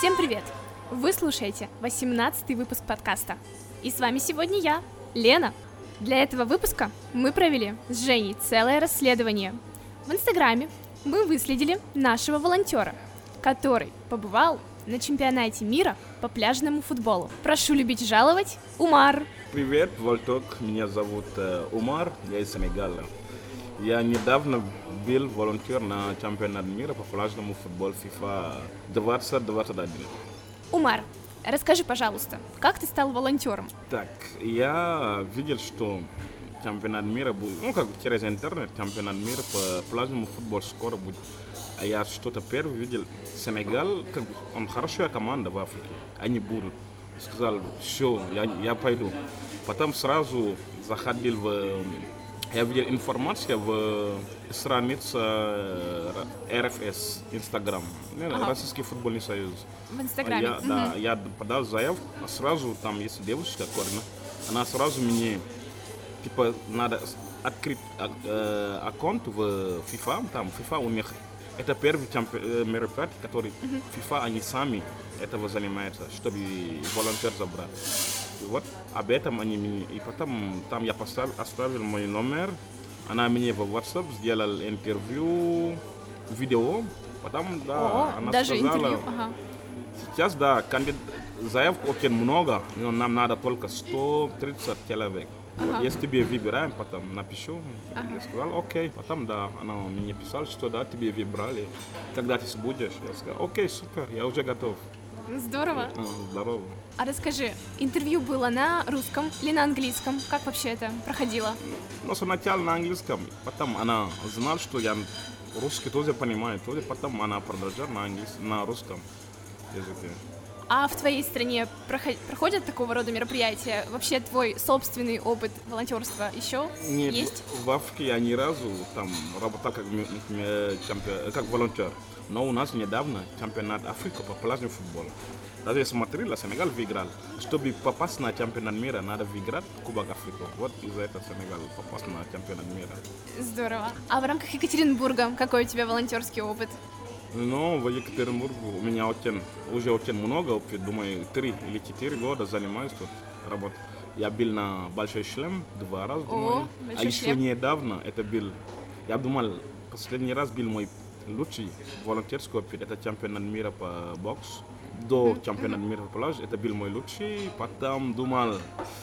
Всем привет! Вы слушаете 18 выпуск подкаста. И с вами сегодня я, Лена. Для этого выпуска мы провели с Женей целое расследование. В Инстаграме мы выследили нашего волонтера, который побывал на чемпионате мира по пляжному футболу. Прошу любить жаловать, Умар. Привет, Вольток. Меня зовут э, Умар, я из Сенегала. Я недавно был волонтер на чемпионат мира по пляжному футболу FIFA 2021. Умар, расскажи, пожалуйста, как ты стал волонтером? Так, я видел, что чемпионат мира будет, ну как через интернет, чемпионат мира по пляжному футболу скоро будет. А я что-то первый видел, Сенегал, как бы, он хорошая команда в Африке, они будут. Сказал, все, я, я пойду. Потом сразу заходил в, я видел информацию в странице э, РФС, Инстаграм, Ага. Российский футбольный союз. В Инстаграме. Я, да, я подал заявку, а сразу там есть девушка, Корина, она сразу мне, типа, надо открыть а- э, аккаунт в FIFA, там FIFA у них, это первый э, мероприятие, который FIFA, они сами этого занимаются, чтобы волонтер забрать. И Вот об этом они мне, и потом там я поставил, оставил мой номер, она мне в WhatsApp сделала интервью, видео, потом, да, О, она даже сказала, интервью. Ага. Сейчас, да, кандид... заявок очень много, но нам надо только 130 человек. Вот Если тебе выбираем, потом напишу. Я сказал, окей. Потом, да, она мне писала, что да, тебе выбрали. Когда ты будешь? Я сказал, окей, супер, я уже готов. Здорово. А, Здорово. А расскажи, интервью было на русском или на английском? Как вообще это проходило? Но сначала на английском, потом она знала, что я русский тоже понимаю, тоже потом она продолжала на, английском, на русском языке. А в твоей стране проход- проходят такого рода мероприятия? Вообще твой собственный опыт волонтерства еще Нет, есть? в Африке я ни разу там работал как, как волонтер. Но у нас недавно чемпионат Африки по пляжному футболу. Даже я смотрел, Сенегал выиграл. Чтобы попасть на чемпионат мира, надо выиграть Кубок Африки. Вот из-за этого Сенегал попасть на чемпионат мира. Здорово. А в рамках Екатеринбурга какой у тебя волонтерский опыт? Но в Екатеринбурге у меня очень, уже очень много. Думаю, три или четыре года занимаюсь тут работой. Я был на Большой шлем два раза, думаю. а еще шлем. недавно это был, я думал, последний раз был мой лучший волонтерский опыт. Это чемпионат мира по бокс. До чемпионата мира по пляж это был мой лучший. Потом думал,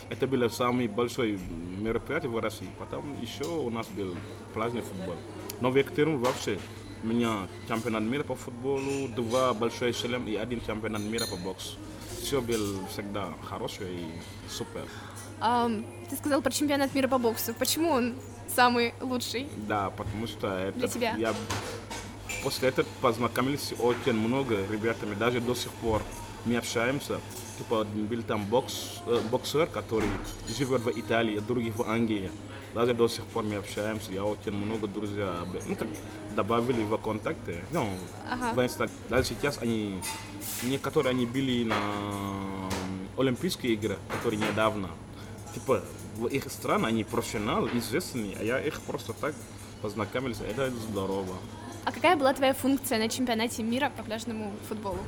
это было самый большой мероприятие в России. Потом еще у нас был пляжный футбол. Но в Екатеринбурге вообще меня чемпионат мира по футболу, два большой шлем и один чемпионат мира по боксу. Все было всегда хорошее и супер. Ам, ты сказал про чемпионат мира по боксу. Почему он самый лучший? Да, потому что это Для тебя? я после этого познакомились очень много ребятами, даже до сих пор мы общаемся. Типа был там бокс, э, боксер, который живет в Италии, других в Англии. Даже до сих пор мы общаемся. Я очень много друзей ну, как добавили в контакты. Ну, Ага. в Инста- Даже сейчас они, некоторые они были на Олимпийские игры, которые недавно. Типа в их стране они профессионалы, известные, а я их просто так познакомился. Это здорово. А какая была твоя функция на чемпионате мира по пляжному футболу?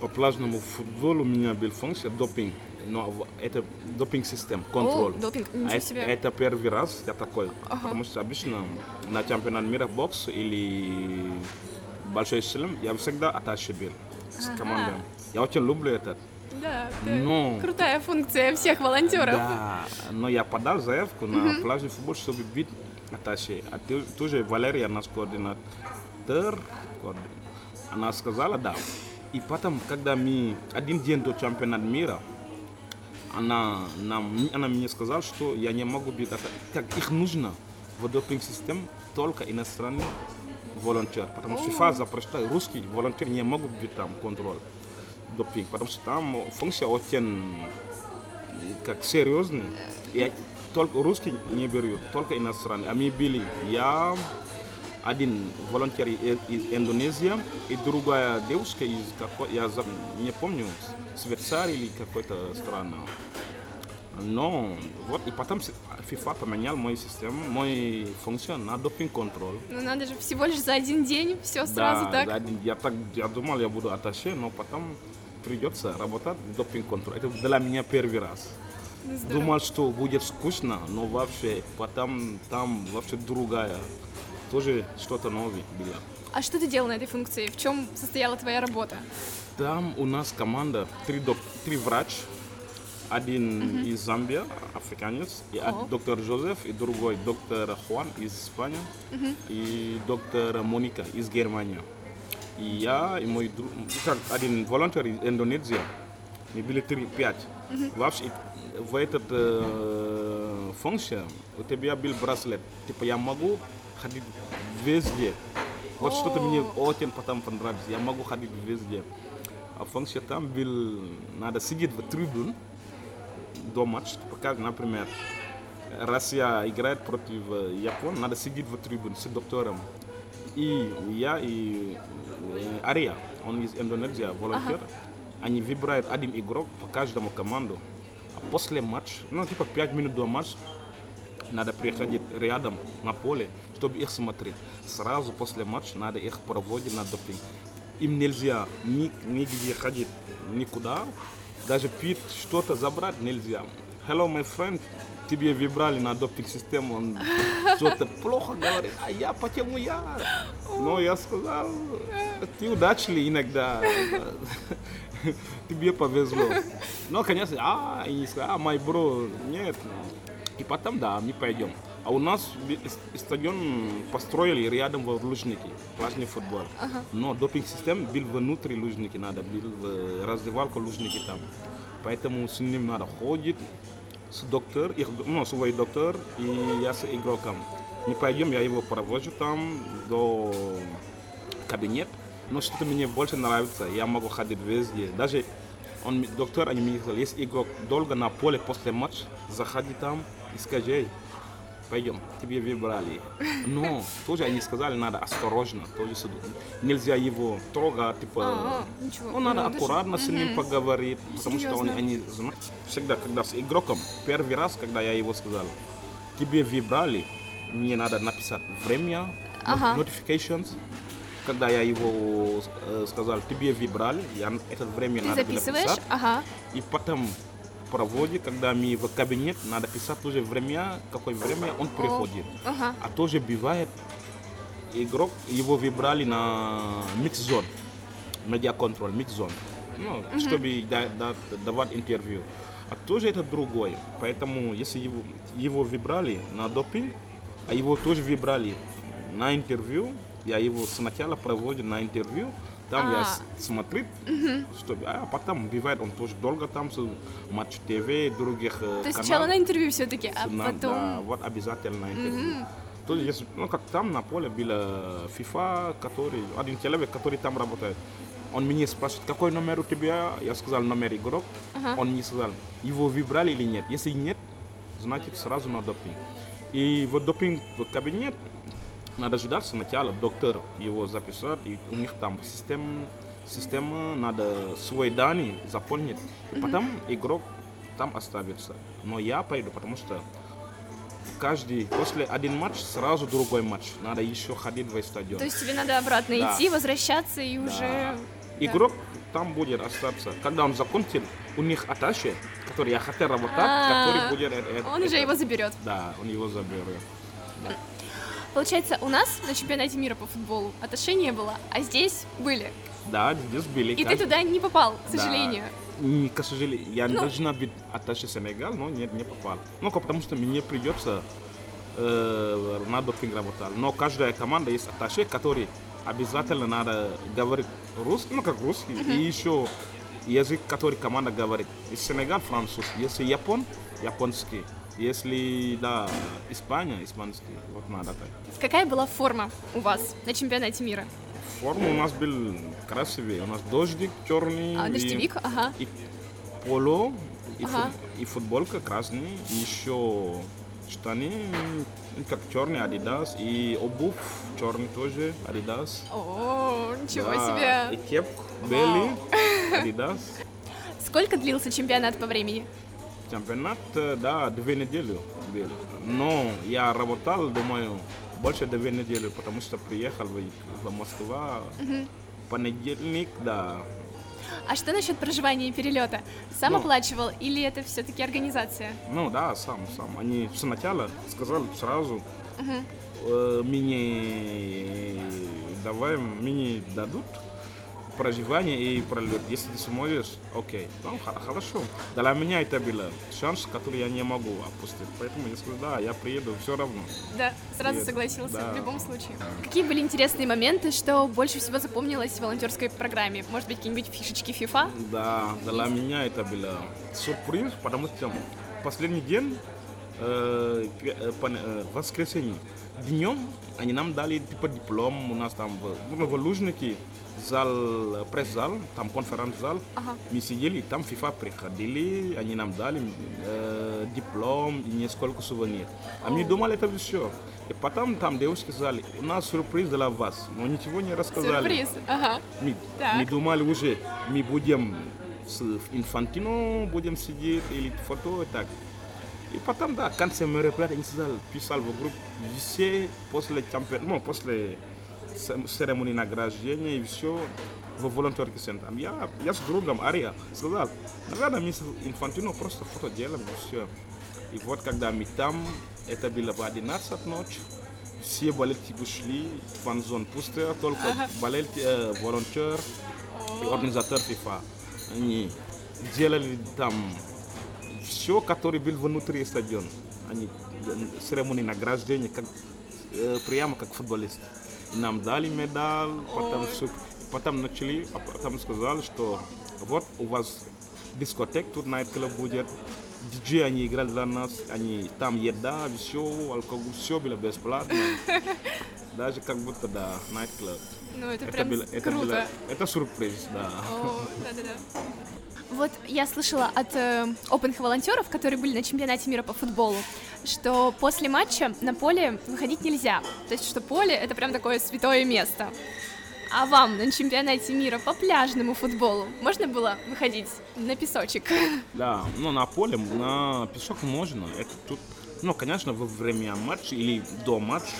По пляжному футболу у меня был функция допинг. Но в- это допинг-систем, контроль. допинг, А это, это первый раз я такой. Потому что обычно на чемпионат мира бокс или большой шлем я всегда аташе был с командой. Я очень люблю это. Да, Ну. крутая функция всех волонтеров. Да, но я подал заявку на пляжный футбол, чтобы быть аташе. А ты, тоже Валерия, наш координатор, коорди- она сказала да. И потом, когда мы один день до чемпионата мира, она, нам, она мне сказала, что я не могу быть Как их нужно в допинг-системе только иностранный волонтер. Потому что FIFA запрещает русский волонтер не могут быть там контроль допинг. Потому что там функция очень как серьезный. И только русский не берут, только иностранный. А мы были, я, один волонтер из, Индонезии и другая девушка из какой, я не помню, Швейцарии или какой-то страны. Но вот и потом FIFA поменял мою систему, мой функцион на допинг-контроль. Ну надо же, всего лишь за один день все сразу да, так. один- я так, я думал, я буду аташе, но потом придется работать допинг-контроль. Это для меня первый раз. Ну, здорово. Думал, что будет скучно, но вообще потом там вообще другая. Тоже что-то новое было. А что ты делал на этой функции? В чем состояла твоя работа? Там у нас команда, три, док- три врач, один из Замбия, африканец, и од- доктор Жозеф, и другой доктор Хуан из Испании, и доктор Моника из Германии. И я, и мой друг, как один волонтер из Индонезии, мы были три, пять. Вообще, в этот э, функция у тебя был браслет. Типа я могу ходить везде. Вот что-то мне очень потом понравилось. Я могу ходить везде. А функция там был, надо сидеть в трибун до матча. Как, например, Россия играет против э, Японии, надо сидеть в трибун с доктором. И я, и э, Ария, он из Индонезии, волонтер, они выбирают один игрок по каждому команду. А после матча, ну типа 5 минут до матча, надо приходить рядом на поле, чтобы их смотреть. Сразу после матча надо их проводить на допинг. Им нельзя ни, нигде ходить, никуда. Даже пить что-то забрать нельзя. Hello, my friend, тебе выбрали на допинг-систему, он что-то плохо говорит, а я, почему я? Но я сказал, ты удачливый иногда, тебе повезло. Но, конечно, а, и не сказал, а, мой бро, нет. И потом, да, мы пойдем. А у нас с- стадион построили рядом в Лужнике, пляжный футбол. Но допинг-система был внутри Лужники, надо был в раздевалку Лужники там. Поэтому с ним надо ходить, с доктор, их, ну, свой доктор, и я с игроком. Мы пойдем, я его провожу там до кабинет. Но что-то мне больше нравится, я могу ходить везде. Даже он, доктор, они мне сказали, если игрок долго на поле после матча, заходи там и скажи, «Эй, пойдем, тебе выбрали. Но тоже они сказали, надо осторожно, тоже нельзя его трогать, типа, А, ничего. ну, надо Ну, даже- аккуратно с ним поговорить, потому что он, Серьезно? они знают. Всегда, когда с игроком, первый раз, когда я его сказал, тебе выбрали, мне надо написать время, Ага. notifications. Когда я его э, сказал, тебе выбрали, я это время Ты надо записываешь? писать. Ага. И потом проводит, когда мы в кабинет, надо писать тоже время, какое время он приходит. Ага. А тоже бывает, игрок, его выбрали на микс-зон, медиа-контроль, микс-зон, ну, чтобы да- да- давать интервью. А тоже это другое. Поэтому, если его, его выбрали на допинг, а его тоже выбрали на интервью, я его сначала проводил на интервью, там я А. с- смотрю, чтобы, а потом бывает, он тоже долго там, с матч ТВ, других э, То есть сначала на интервью все-таки, а На- потом... Да, вот обязательно интервью. То есть, ну, как там на поле было FIFA, который, один человек, который там работает. Он меня спрашивает, какой номер у тебя? Я сказал, номер игрок. Он мне сказал, его выбрали или нет. Если нет, значит сразу на допинг. И в допинг в кабинет надо ждать сначала доктор его записать, и у них там система, система надо свой данные заполнить, и потом игрок там оставится. Но я пойду, потому что каждый, после один матч, сразу другой матч. Надо еще ходить в стадион. То есть тебе надо обратно Да. идти, возвращаться и Да. уже... Игрок там будет остаться. Когда он закончит, у них аташе, который я хотел работать, А, который будет... э, э, Он уже это- его заберет. Да, он его заберет. Получается, у нас на чемпионате мира по футболу не было, а здесь были. Да, здесь были. И ты каждый- туда не попал, к Да. сожалению. Не, к сожалению, я Ну. должна быть аташе Сенегал, но нет, не попал. Ну, потому что мне придется э, на допинг работать. Но каждая команда есть аташе, который обязательно надо говорить русский, ну как русский, и еще язык, который команда говорит. Если Сенегал, французский. Если Япон, японский. Если, да, Испания, испанский. Вот надо так. Какая была форма у вас на чемпионате мира? Форма у нас был красивый. У нас дождик черный. А, и- дождевик, ага. и поло, и, Ага. фут- и футболка красный, и еще штаны, как черный Adidas, и обувь черный тоже Adidas. О, ничего Да, И себе. кепку белый Adidas. Сколько длился чемпионат по времени? Чемпионат, э, да, две недели был. Но я работал, думаю, больше две недели, потому что приехал в, в Москву. Понедельник, да. А что насчет проживания и перелета? Сам Ну. оплачивал или это все-таки организация? Ну да, сам, сам. Они сначала сказали сразу, э, мне давай, мне дадут проживание и пролет. Если ты сможешь, окей. Ну, хорошо. Для меня это был шанс, который я не могу опустить. Поэтому я сказал, да, я приеду все равно. Да, сразу Нет, согласился да. в любом случае. Какие были интересные моменты, что больше всего запомнилось в волонтерской программе? Может быть, какие-нибудь фишечки FIFA? Да, для меня это было сюрприз, потому что последний день, э, э, воскресенье, днем они нам дали типа диплом, у нас там в, ну, в Лужнике зал, пресс-зал, там конференц-зал, Ага. мы сидели, там FIFA приходили, они нам дали э, диплом и несколько сувениров. А мы думали это все. И потом там девушки сказали, у нас сюрприз для вас, но ничего не рассказали. Сюрприз. Ага. Мы, Так. мы думали уже, мы будем с Инфантино, будем сидеть или фото и так. И потом, да, в конце мероприятия, я сказал, писал в группу, все после чемпион, ну, после ц- церемонии награждения и все в волонтерский центр. Я, я с другом Ария сказал, наверное, мы с Инфантино просто фото делаем и все. И вот когда мы там, это было в 11 ночи, все болельщики ушли, фан-зон пустая, только болельщики, э, волонтер и организатор FIFA. Они делали там все, который был внутри стадиона. Они э, церемонии награждения, как, э, прямо как футболист. Нам дали медаль, потом, всё- потом начали, а потом сказали, что вот у вас дискотек, тут найт-клуб будет, диджей они играли для нас, они там еда, все, алкоголь, все было бесплатно. Даже как будто, да, найт-клуб. Ну, это, Это прям было, это круто. было, это сюрприз, да. О, да-да-да. Вот я слышала от э, опенных волонтеров, которые были на чемпионате мира по футболу, что после матча на поле выходить нельзя. То есть, что поле это прям такое святое место. А вам на чемпионате мира по пляжному футболу можно было выходить на песочек? Да, ну на поле, на песок можно. Это тут, ну, конечно, во время матча или до матча,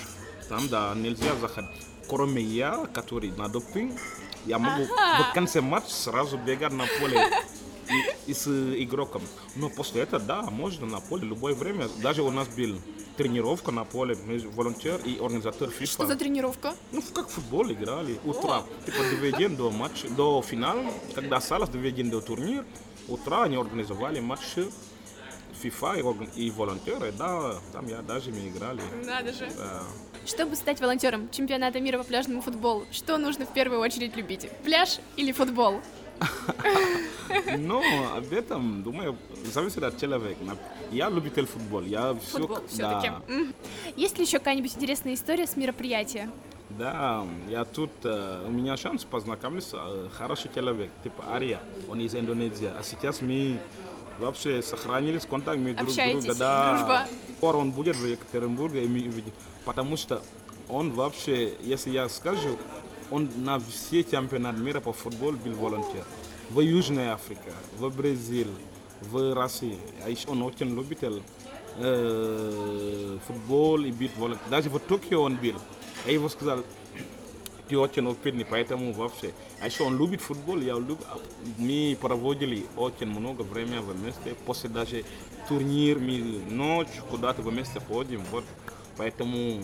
там, да, нельзя заходить. Кроме я, который на допинг, я могу Ага. в конце матча сразу бегать на поле и, и с игроком. Но после этого, да, можно на поле любое время. Даже у нас был тренировка на поле между волонтер и организатор FIFA. Что за тренировка? Ну, как в футбол играли. Утро, типа, две день до матча, до финала, когда осталось две день до турнира, утро они организовали матчи FIFA и, и волонтеры, да, там я даже мы играли. Надо же. Да. Чтобы стать волонтером чемпионата мира по пляжному футболу, что нужно в первую очередь любить? Пляж или футбол? Но об этом, думаю, зависит от человека. Я любитель футбола, я все... Футбол все-таки. Есть ли еще какая-нибудь интересная история с мероприятия? Да, я тут, э, у меня шанс познакомиться, э, хороший человек, типа Ария, он из Индонезии. А сейчас мы вообще сохранились контакт мы друг Общаетесь, друга. Да. дружба. Скоро он будет в Екатеринбурге, потому что он вообще, если я скажу, он на все чемпионаты мира по футболу был волонтер. В Южной Африке, в Бразилии, в России. А еще он очень любитель э, футбол и бит волонтер. Даже в Токио он был. Я его сказал, ты очень опытный, поэтому вообще. А еще он любит футбол, я люблю. Мы проводили очень много времени вместе. После даже турнир, мы ночь куда-то вместе ходим. Вот. Поэтому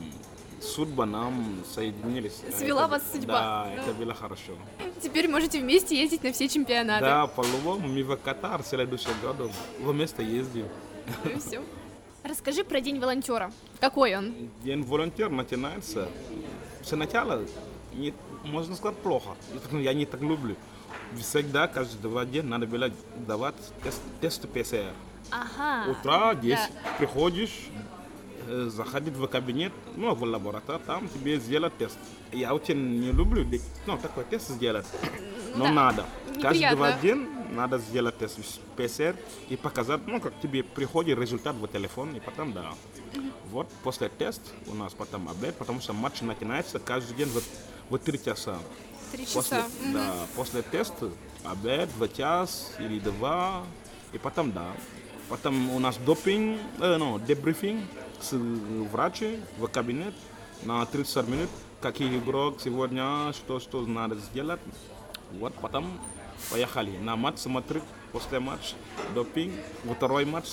судьба нам соединились. Свела Это- вас судьба. Да, Да. это было хорошо. Теперь можете вместе ездить на все чемпионаты. Да, по-любому мы в Катар в следующем году вместе ездим. Ну и все. Расскажи про день волонтера. Какой он? День волонтер начинается сначала, не, можно сказать, плохо. Ну, Я не так люблю. Всегда, каждый два дня надо было давать тест, тест ПСР. Ага. Утро 10 да. приходишь, заходить в кабинет, ну, в лабораторию, там тебе сделать тест. Я очень не люблю ну, такой тест сделать, но Да, надо. Каждый неприятно. два дня надо сделать тест ПСР и показать, ну, как тебе приходит результат в телефон, и потом, да. Вот после теста у нас потом обед, потому что матч начинается каждый день в, в 3 часа. Три После, часа. Мгм. да, после теста обед в час или два, и потом, да, Потом у нас допинг, э, ну, дебрифинг с врачом в кабинет на 30 минут. Какие игрок сегодня, что, что надо сделать. Вот, потом поехали на матч смотреть, после матча допинг, второй матч,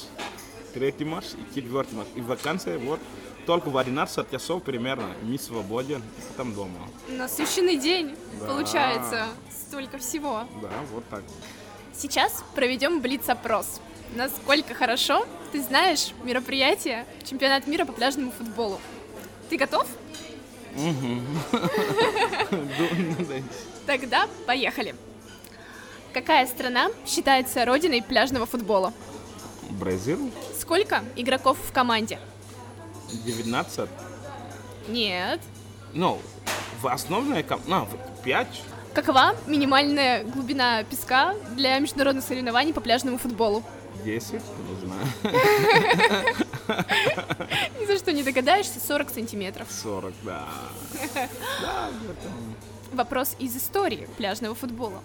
третий матч и четвертый матч. И в конце, вот, только в 11 часов примерно, мы свободен, потом дома. Насыщенный день, Да. получается. Столько всего. Да, вот так. Сейчас проведем блиц-опрос. Насколько хорошо ты знаешь мероприятие чемпионат мира по пляжному футболу? Ты готов? Тогда поехали. Какая страна считается родиной пляжного футбола? Бразил, Сколько игроков в команде? 19. Нет. Ну, в основной ком... ну, 5. Какова минимальная глубина песка для международных соревнований по пляжному футболу? 10, не знаю, Ни за что не догадаешься, 40 сантиметров. 40, да. Да. Вопрос из истории пляжного футбола.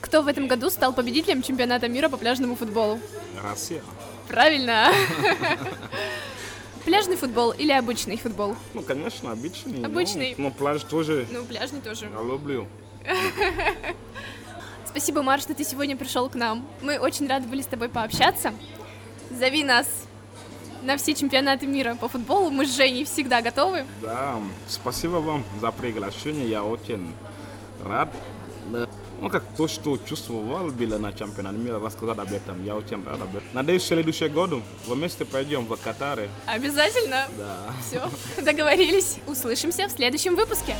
Кто в этом году стал победителем чемпионата мира по пляжному футболу? Россия. Правильно. Пляжный футбол или обычный футбол? Ну, конечно, обычный. Обычный. Ну, ну, пляж тоже Ну, пляжный тоже. я люблю. Спасибо, Мар, что ты сегодня пришел к нам. Мы очень рады были с тобой пообщаться. Зови нас на все чемпионаты мира по футболу. Мы с Женей всегда готовы. Да, спасибо вам за приглашение, я очень рад. Ну, как то, что чувствовал, было на чемпионате мира, рассказать об этом, я очень рад об этом. Надеюсь, в следующем году вместе пойдем в Катаре. Обязательно. Да. Все, договорились. Услышимся в следующем выпуске.